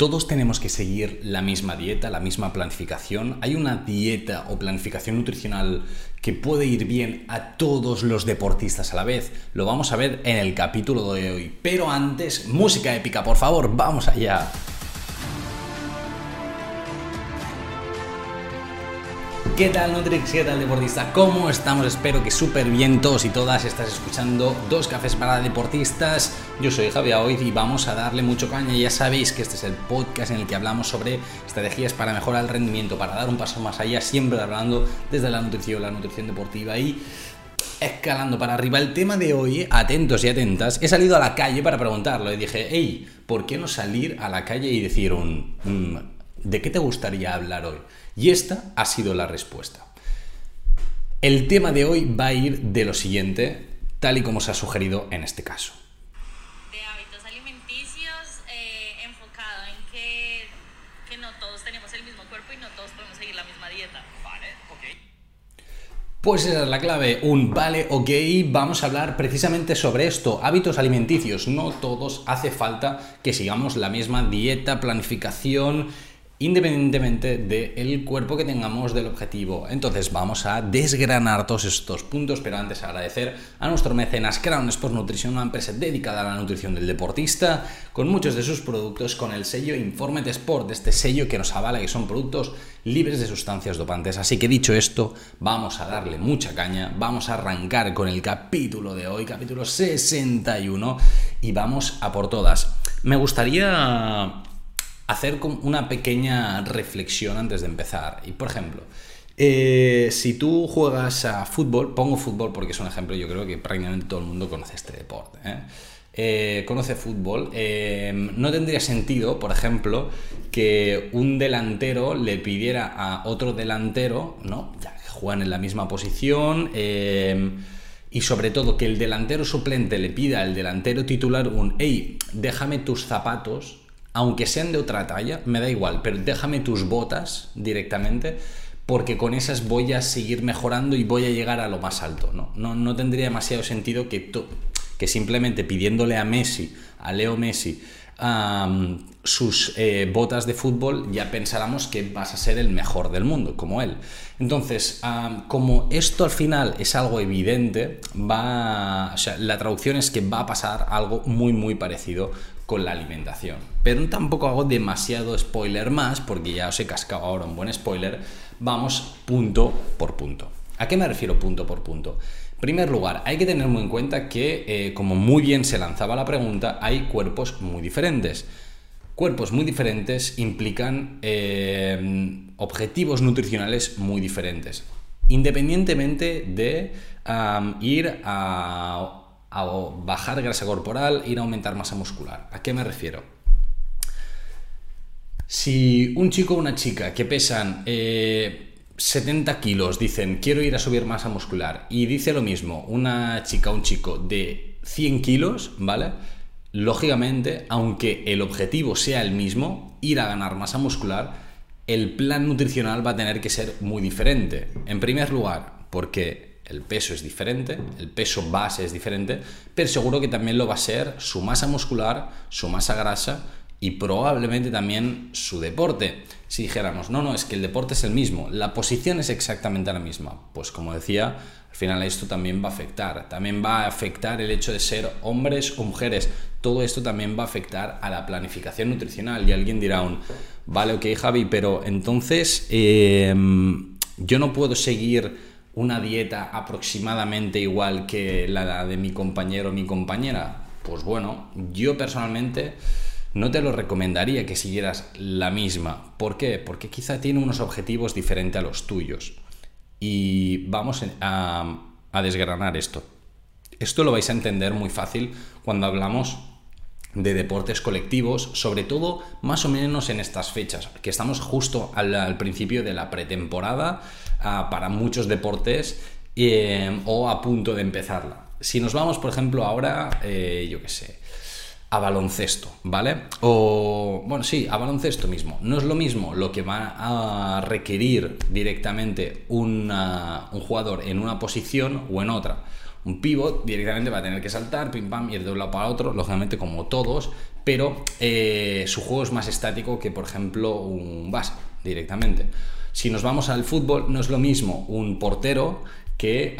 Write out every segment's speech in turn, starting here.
Todos tenemos que seguir la misma dieta, la misma planificación. Hay una dieta o planificación nutricional que puede ir bien a todos los deportistas a la vez. Lo vamos a ver en el capítulo de hoy. Pero antes, música épica, por favor, vamos allá. ¿Qué tal Nutrix? ¿Qué tal deportista? ¿Cómo estamos? Espero que súper bien todos y todas estás escuchando Dos Cafés para Deportistas. Yo soy Javier hoy y vamos a darle mucho caña. Ya sabéis que este es el podcast en el que hablamos sobre estrategias para mejorar el rendimiento, para dar un paso más allá, siempre hablando desde la nutrición, la nutrición deportiva y escalando para arriba. El tema de hoy, atentos y atentas, he salido a la calle para preguntarlo y dije, hey, ¿por qué no salir a la calle y decir un... Mm, ¿De qué te gustaría hablar hoy? Y esta ha sido la respuesta. El tema de hoy va a ir de lo siguiente, tal y como se ha sugerido en este caso. De hábitos alimenticios eh, enfocado en que, que no todos tenemos el mismo cuerpo y no todos podemos seguir la misma dieta. Vale, ok. Pues esa es la clave, un vale, ok, vamos a hablar precisamente sobre esto, hábitos alimenticios, no todos hace falta que sigamos la misma dieta, planificación independientemente del cuerpo que tengamos del objetivo. Entonces vamos a desgranar todos estos puntos, pero antes agradecer a nuestro mecenas Crown Sport Nutrition, una empresa dedicada a la nutrición del deportista, con muchos de sus productos con el sello Informet Sport, este sello que nos avala que son productos libres de sustancias dopantes. Así que dicho esto, vamos a darle mucha caña, vamos a arrancar con el capítulo de hoy, capítulo 61, y vamos a por todas. Me gustaría hacer una pequeña reflexión antes de empezar. Y por ejemplo, eh, si tú juegas a fútbol, pongo fútbol porque es un ejemplo, yo creo que prácticamente todo el mundo conoce este deporte. ¿eh? Eh, conoce fútbol, no tendría sentido, por ejemplo, que un delantero le pidiera a otro delantero, ¿no? Ya que juegan en la misma posición, y sobre todo que el delantero suplente le pida al delantero titular un, hey, déjame tus zapatos aunque sean de otra talla, me da igual, pero déjame tus botas directamente porque con esas voy a seguir mejorando y voy a llegar a lo más alto. No, no, tendría demasiado sentido que, que simplemente pidiéndole a Messi, a Leo Messi, sus eh, botas de fútbol, ya pensáramos que vas a ser el mejor del mundo, como él. Entonces, como esto al final es algo evidente, va, la traducción es que va a pasar algo muy, muy parecido con la alimentación. Pero tampoco hago demasiado spoiler más, porque ya os he cascado ahora un buen spoiler. Vamos punto por punto. ¿A qué me refiero punto por punto? En primer lugar, hay que tener muy en cuenta que, eh, como muy bien se lanzaba la pregunta, hay cuerpos muy diferentes. Cuerpos muy diferentes implican eh, objetivos nutricionales muy diferentes. Independientemente de ir a a bajar grasa corporal, ir a aumentar masa muscular. ¿A qué me refiero? Si un chico o una chica que pesan 70 eh, kilos dicen quiero ir a subir masa muscular y dice lo mismo una chica o un chico de 100 kilos, ¿vale? Lógicamente, aunque el objetivo sea el mismo, ir a ganar masa muscular, el plan nutricional va a tener que ser muy diferente. En primer lugar, porque el peso es diferente, el peso base es diferente, pero seguro que también lo va a ser su masa muscular, su masa grasa y probablemente también su deporte. Si dijéramos, no, no, es que el deporte es el mismo, la posición es exactamente la misma, pues como decía, al final esto también va a afectar, también va a afectar el hecho de ser hombres o mujeres, todo esto también va a afectar a la planificación nutricional. Y alguien dirá un, vale, ok Javi, pero entonces em, yo no puedo seguir una dieta aproximadamente igual que la de mi compañero o mi compañera? Pues bueno, yo personalmente no te lo recomendaría que siguieras la misma. ¿Por qué? Porque quizá tiene unos objetivos diferentes a los tuyos. Y vamos a, a desgranar esto. Esto lo vais a entender muy fácil cuando hablamos de deportes colectivos, sobre todo más o menos en estas fechas, que estamos justo al, principio de la pretemporada ah, para muchos deportes eh, o a punto de empezarla. Si nos vamos, por ejemplo, ahora, eh, yo qué sé, a baloncesto, ¿vale? O, bueno, sí, a baloncesto mismo. No es lo mismo lo que va a requerir directamente un jugador en una posición o en otra un pivot directamente va a tener que saltar, pim pam, ir de un lado para otro, lógicamente como todos, pero eh, su juego es más estático que, por ejemplo, un base directamente. Si nos vamos al fútbol, no es lo mismo un portero que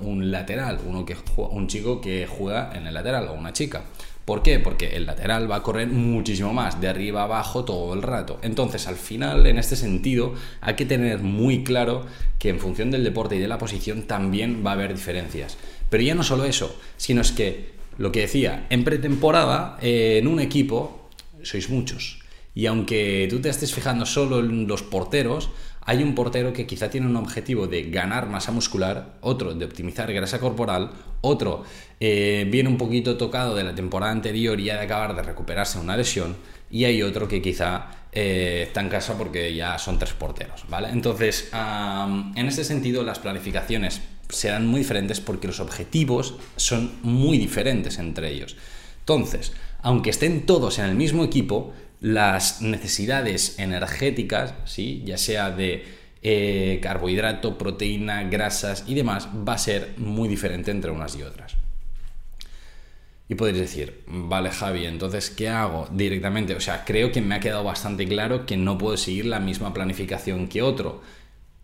un lateral, uno que un chico que juega en el lateral o una chica. ¿Por qué? Porque el lateral va a correr muchísimo más, de arriba a abajo todo el rato. Entonces, al final, en este sentido, hay que tener muy claro que en función del deporte y de la posición también va a haber diferencias. Pero ya no solo eso, sino es que, lo que decía, en pretemporada, eh, en un equipo, sois muchos. Y aunque tú te estés fijando solo en los porteros, hay un portero que quizá tiene un objetivo de ganar masa muscular, otro de optimizar grasa corporal, otro eh, viene un poquito tocado de la temporada anterior y ha de acabar de recuperarse una lesión, y hay otro que quizá eh, está en casa porque ya son tres porteros, ¿vale? Entonces, en este sentido, las planificaciones serán muy diferentes porque los objetivos son muy diferentes entre ellos. Entonces, aunque estén todos en el mismo equipo, las necesidades energéticas, ¿sí? ya sea de eh, carbohidrato, proteína, grasas y demás, va a ser muy diferente entre unas y otras. Y podéis decir, vale Javi, entonces, ¿qué hago directamente? O sea, creo que me ha quedado bastante claro que no puedo seguir la misma planificación que otro.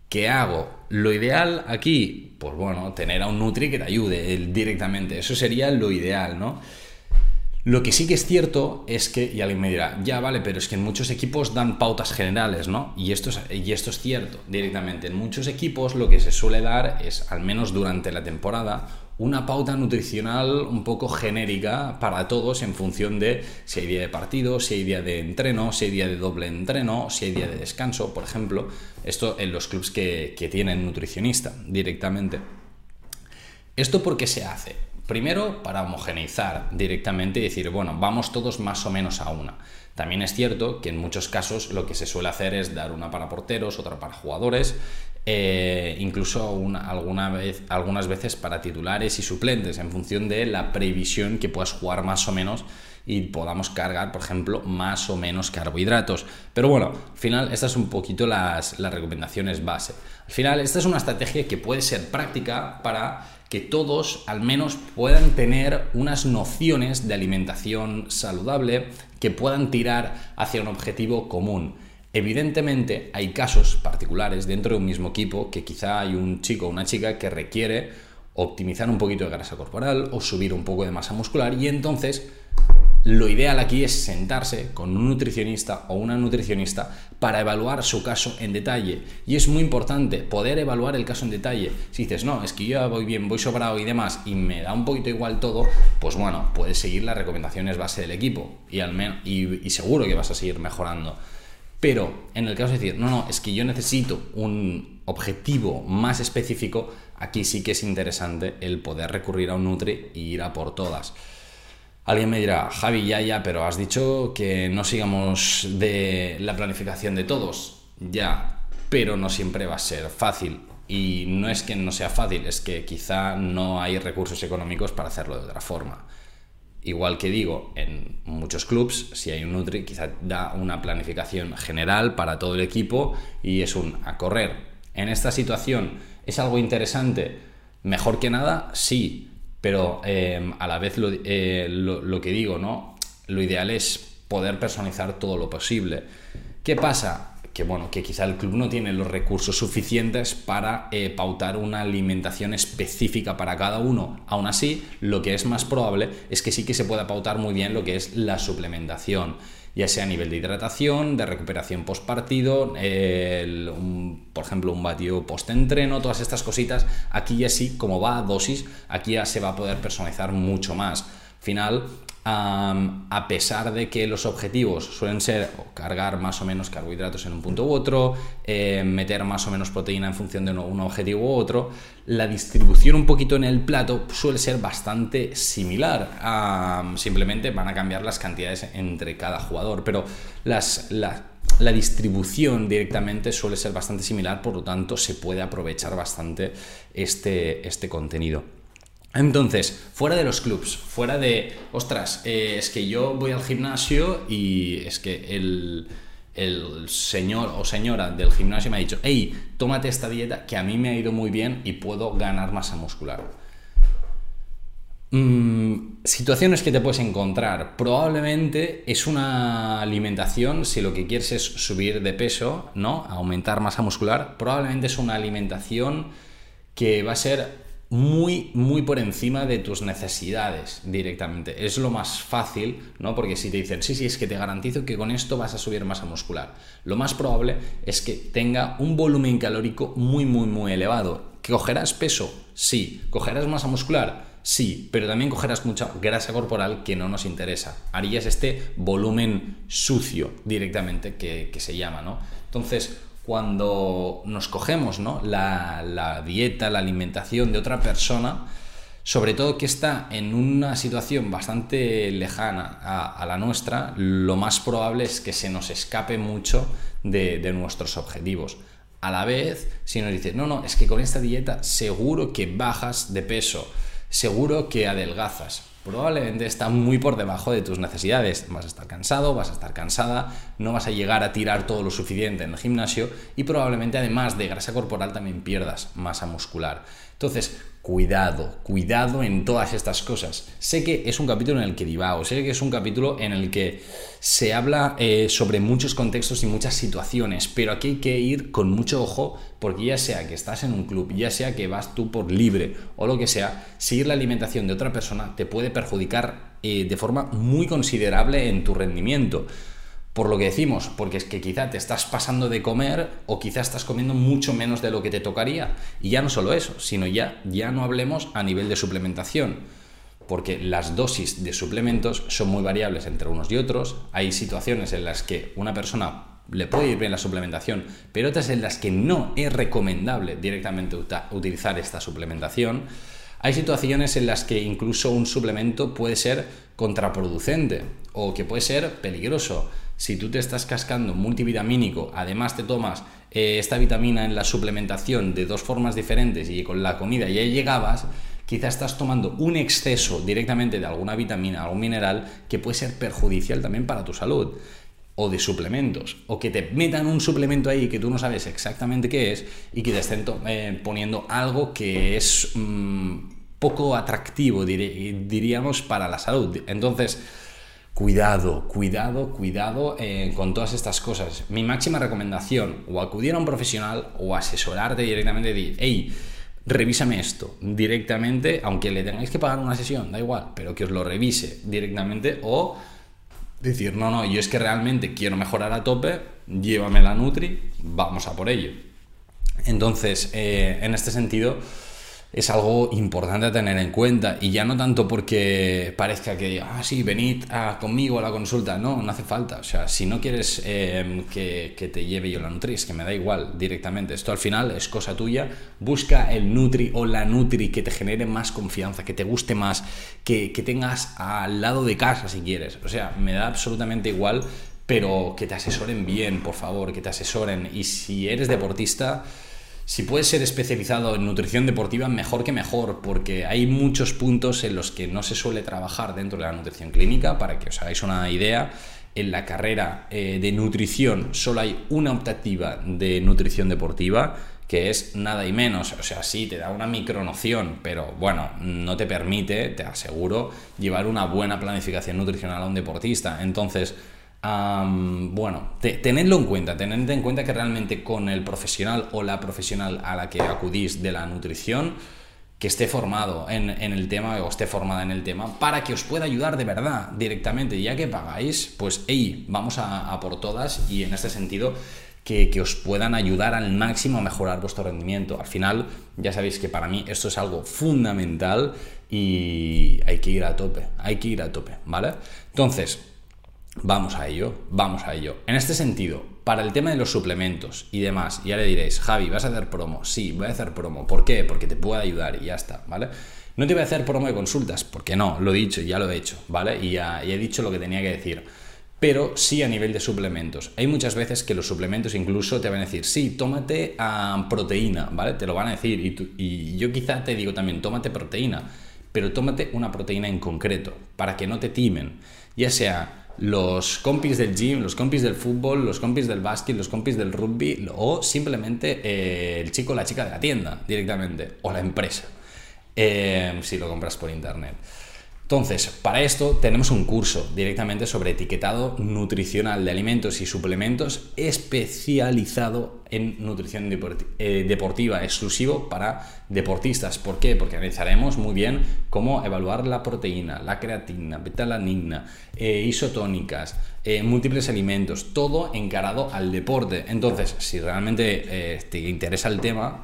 ¿Qué hago? Lo ideal aquí, pues bueno, tener a un Nutri que te ayude directamente. Eso sería lo ideal, ¿no? Lo que sí que es cierto es que, y alguien me dirá, ya vale, pero es que en muchos equipos dan pautas generales, ¿no? Y esto, es, y esto es cierto, directamente. En muchos equipos lo que se suele dar es, al menos durante la temporada, una pauta nutricional un poco genérica para todos en función de si hay día de partido, si hay día de entreno, si hay día de doble entreno, si hay día de descanso, por ejemplo. Esto en los clubs que, que tienen nutricionista directamente. ¿Esto por qué se hace? Primero, para homogeneizar directamente y decir, bueno, vamos todos más o menos a una. También es cierto que en muchos casos lo que se suele hacer es dar una para porteros, otra para jugadores, eh, incluso alguna vez, algunas veces para titulares y suplentes, en función de la previsión que puedas jugar más o menos y podamos cargar, por ejemplo, más o menos carbohidratos. Pero bueno, al final estas son un poquito las, las recomendaciones base. Al final, esta es una estrategia que puede ser práctica para que todos al menos puedan tener unas nociones de alimentación saludable que puedan tirar hacia un objetivo común. Evidentemente hay casos particulares dentro de un mismo equipo que quizá hay un chico o una chica que requiere optimizar un poquito de grasa corporal o subir un poco de masa muscular y entonces lo ideal aquí es sentarse con un nutricionista o una nutricionista para evaluar su caso en detalle. Y es muy importante poder evaluar el caso en detalle. Si dices, no, es que yo voy bien, voy sobrado y demás, y me da un poquito igual todo, pues bueno, puedes seguir las recomendaciones base del equipo y, al menos, y, seguro que vas a seguir mejorando. Pero en el caso de decir, no, no, es que yo necesito un objetivo más específico, aquí sí que es interesante el poder recurrir a un Nutri y ir a por todas. Alguien me dirá, Javi, ya, ya, pero has dicho que no sigamos de la planificación de todos. Ya, pero no siempre va a ser fácil. Y no es que no sea fácil, es que quizá no hay recursos económicos para hacerlo de otra forma. Igual que digo, en muchos clubs, si hay un Nutri, quizá da una planificación general para todo el equipo y es un a correr. En esta situación, ¿es algo interesante? Mejor que nada, sí, pero em, a la vez eh, lo, que digo, ¿no? Lo ideal es poder personalizar todo lo posible. ¿Qué pasa? Que bueno, que quizá el club no tiene los recursos suficientes para eh, pautar una alimentación específica para cada uno. Aún así, lo que es más probable es que sí que se pueda pautar muy bien lo que es la suplementación ya sea a nivel de hidratación, de recuperación post partido, por ejemplo, un batido post entreno, todas estas cositas. Aquí ya sí, como va a dosis, aquí ya se va a poder personalizar mucho más. Final, a pesar de que los objetivos suelen ser cargar más o menos carbohidratos en un punto u otro, eh, meter más o menos proteína en función de un objetivo u otro, la distribución un poquito en el plato suele ser bastante similar. simplemente van a cambiar las cantidades entre cada jugador, pero la distribución directamente suele ser bastante similar, por lo tanto se puede aprovechar bastante este, este contenido. Entonces, fuera de los clubs, fuera de, ostras, eh, es que yo voy al gimnasio y es que el, señor o señora del gimnasio me ha dicho, hey, tómate esta dieta que a mí me ha ido muy bien y puedo ganar masa muscular. Mm, situaciones que te puedes encontrar. Probablemente es una alimentación, si lo que quieres es subir de peso, ¿no? Aumentar masa muscular, probablemente es una alimentación que va a ser muy, muy por encima de tus necesidades directamente. Es lo más fácil, ¿no? Porque si te dicen, sí, sí, es que te garantizo que con esto vas a subir masa muscular. Lo más probable es que tenga un volumen calórico muy, muy, muy elevado. ¿Que cogerás peso? Sí. ¿Cogerás masa muscular? Sí, pero también cogerás mucha grasa corporal que no nos interesa. Harías este volumen sucio directamente que, que se llama, ¿no? Entonces, cuando nos cogemos ¿no? la, dieta, la alimentación de otra persona, sobre todo que está en una situación bastante lejana a, la nuestra, lo más probable es que se nos escape mucho de, de nuestros objetivos. A la vez, si nos dices, no, no, es que con esta dieta seguro que bajas de peso, seguro que adelgazas probablemente está muy por debajo de tus necesidades. Vas a estar cansado, vas a estar cansada, no vas a llegar a tirar todo lo suficiente en el gimnasio y probablemente además de grasa corporal también pierdas masa muscular. Entonces, cuidado, cuidado en todas estas cosas. Sé que es un capítulo en el que divago, sé que es un capítulo en el que se habla eh, sobre muchos contextos y muchas situaciones, pero aquí hay que ir con mucho ojo porque ya sea que estás en un club, ya sea que vas tú por libre o lo que sea, seguir la alimentación de otra persona te puede perjudicar eh, de forma muy considerable en tu rendimiento. Por lo que decimos, porque es que quizá te estás pasando de comer o quizá estás comiendo mucho menos de lo que te tocaría. Y ya no solo eso, sino ya, ya no hablemos a nivel de suplementación, porque las dosis de suplementos son muy variables entre unos y otros. Hay situaciones en las que una persona le puede ir bien la suplementación, pero otras en las que no es recomendable directamente utilizar esta suplementación. Hay situaciones en las que incluso un suplemento puede ser contraproducente o que puede ser peligroso si tú te estás cascando multivitamínico, además te tomas eh, esta vitamina en la suplementación de dos formas diferentes y con la comida ya llegabas, quizás estás tomando un exceso directamente de alguna vitamina, algún mineral que puede ser perjudicial también para tu salud o de suplementos, o que te metan un suplemento ahí que tú no sabes exactamente qué es y que te estén eh, poniendo algo que es mm, poco atractivo, diríamos, para la salud. Entonces, Cuidado, cuidado, cuidado eh, con todas estas cosas. Mi máxima recomendación, o acudir a un profesional o asesorarte directamente y decir, hey, revísame esto directamente, aunque le tengáis que pagar una sesión, da igual, pero que os lo revise directamente o decir, no, no, yo es que realmente quiero mejorar a tope, llévame la Nutri, vamos a por ello. Entonces, eh, en este sentido, es algo importante a tener en cuenta. Y ya no tanto porque parezca que, ah, sí, venid a, conmigo a la consulta, no, no hace falta, o sea, si no quieres em, que, te lleve yo la Nutri, es que me da igual directamente, esto al final es cosa tuya, busca el Nutri o la Nutri que te genere más confianza, que te guste más, que, que tengas al lado de casa si quieres, o sea, me da absolutamente igual, pero que te asesoren bien, por favor, que te asesoren. Y si eres deportista, si puedes ser especializado en nutrición deportiva, mejor que mejor, porque hay muchos puntos en los que no se suele trabajar dentro de la nutrición clínica. Para que os hagáis una idea, en la carrera eh, de nutrición solo hay una optativa de nutrición deportiva, que es nada y menos. O sea, sí, te da una micronoción, pero bueno, no te permite, te aseguro, llevar una buena planificación nutricional a un deportista. Entonces, bueno, tenedlo en cuenta, tened en cuenta que realmente con el profesional o la profesional a la que acudís de la nutrición, que esté formado en, el tema o esté formada en el tema para que os pueda ayudar de verdad directamente, ya que pagáis, pues hey, vamos a, por todas y en este sentido que, que, os puedan ayudar al máximo a mejorar vuestro rendimiento. Al final, ya sabéis que para mí esto es algo fundamental y hay que ir a tope, hay que ir a tope, ¿vale? Entonces, Vamos a ello, vamos a ello. En este sentido, para el tema de los suplementos y demás, ya le diréis, Javi, ¿vas a hacer promo? Sí, voy a hacer promo. ¿Por qué? Porque te puede ayudar y ya está, ¿vale? No te voy a hacer promo de consultas, porque no, lo he dicho, ya lo he hecho, ¿vale? Y ya, he dicho lo que tenía que decir. Pero sí a nivel de suplementos. Hay muchas veces que los suplementos incluso te van a decir, sí, tómate ah, proteína, ¿vale? Te lo van a decir. Y, y yo quizá te digo también, tómate proteína, pero tómate una proteína en concreto, para que no te timen. Ya sea los compis del gym, los compis del fútbol, los compis del básquet, los compis del rugby o simplemente eh, el chico o la chica de la tienda directamente o la empresa. eh, si lo compras por internet. Entonces, para esto tenemos un curso directamente sobre etiquetado nutricional de alimentos y suplementos especializado en nutrición eh, deportiva, exclusivo para deportistas. ¿Por qué? Porque analizaremos muy bien cómo evaluar la proteína, la creatina, betalanina, eh, isotónicas, eh, múltiples alimentos, todo encarado al deporte. Entonces, si realmente te interesa el tema,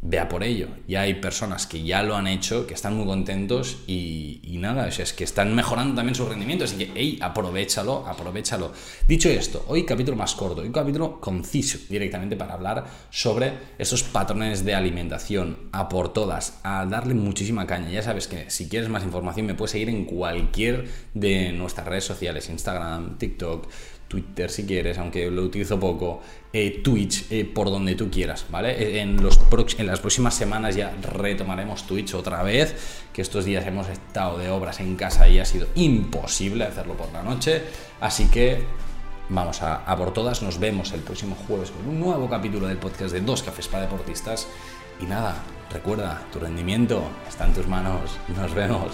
vea por ello. Ya hay personas que ya lo han hecho, que están muy contentos y, nada, es que están mejorando también su rendimiento. Así que, hey, aprovechalo, aprovechalo. Dicho esto, hoy capítulo más corto, hoy capítulo conciso directamente para hablar sobre esos patrones de alimentación, a por todas, a darle muchísima caña. Ya sabes que si quieres más información me puedes seguir en cualquier de nuestras redes sociales, Instagram, TikTok, Twitter si quieres, aunque lo utilizo poco, eh, Twitch, eh, por donde tú quieras, ¿vale? Eh, en, los en las próximas semanas ya retomaremos Twitch otra vez, que estos días hemos estado de obras en casa y ha sido imposible hacerlo por la noche, así que vamos a, a por todas, nos vemos el próximo jueves con un nuevo capítulo del podcast de Dos Cafés para Deportistas y nada, recuerda, tu rendimiento está en tus manos, nos vemos.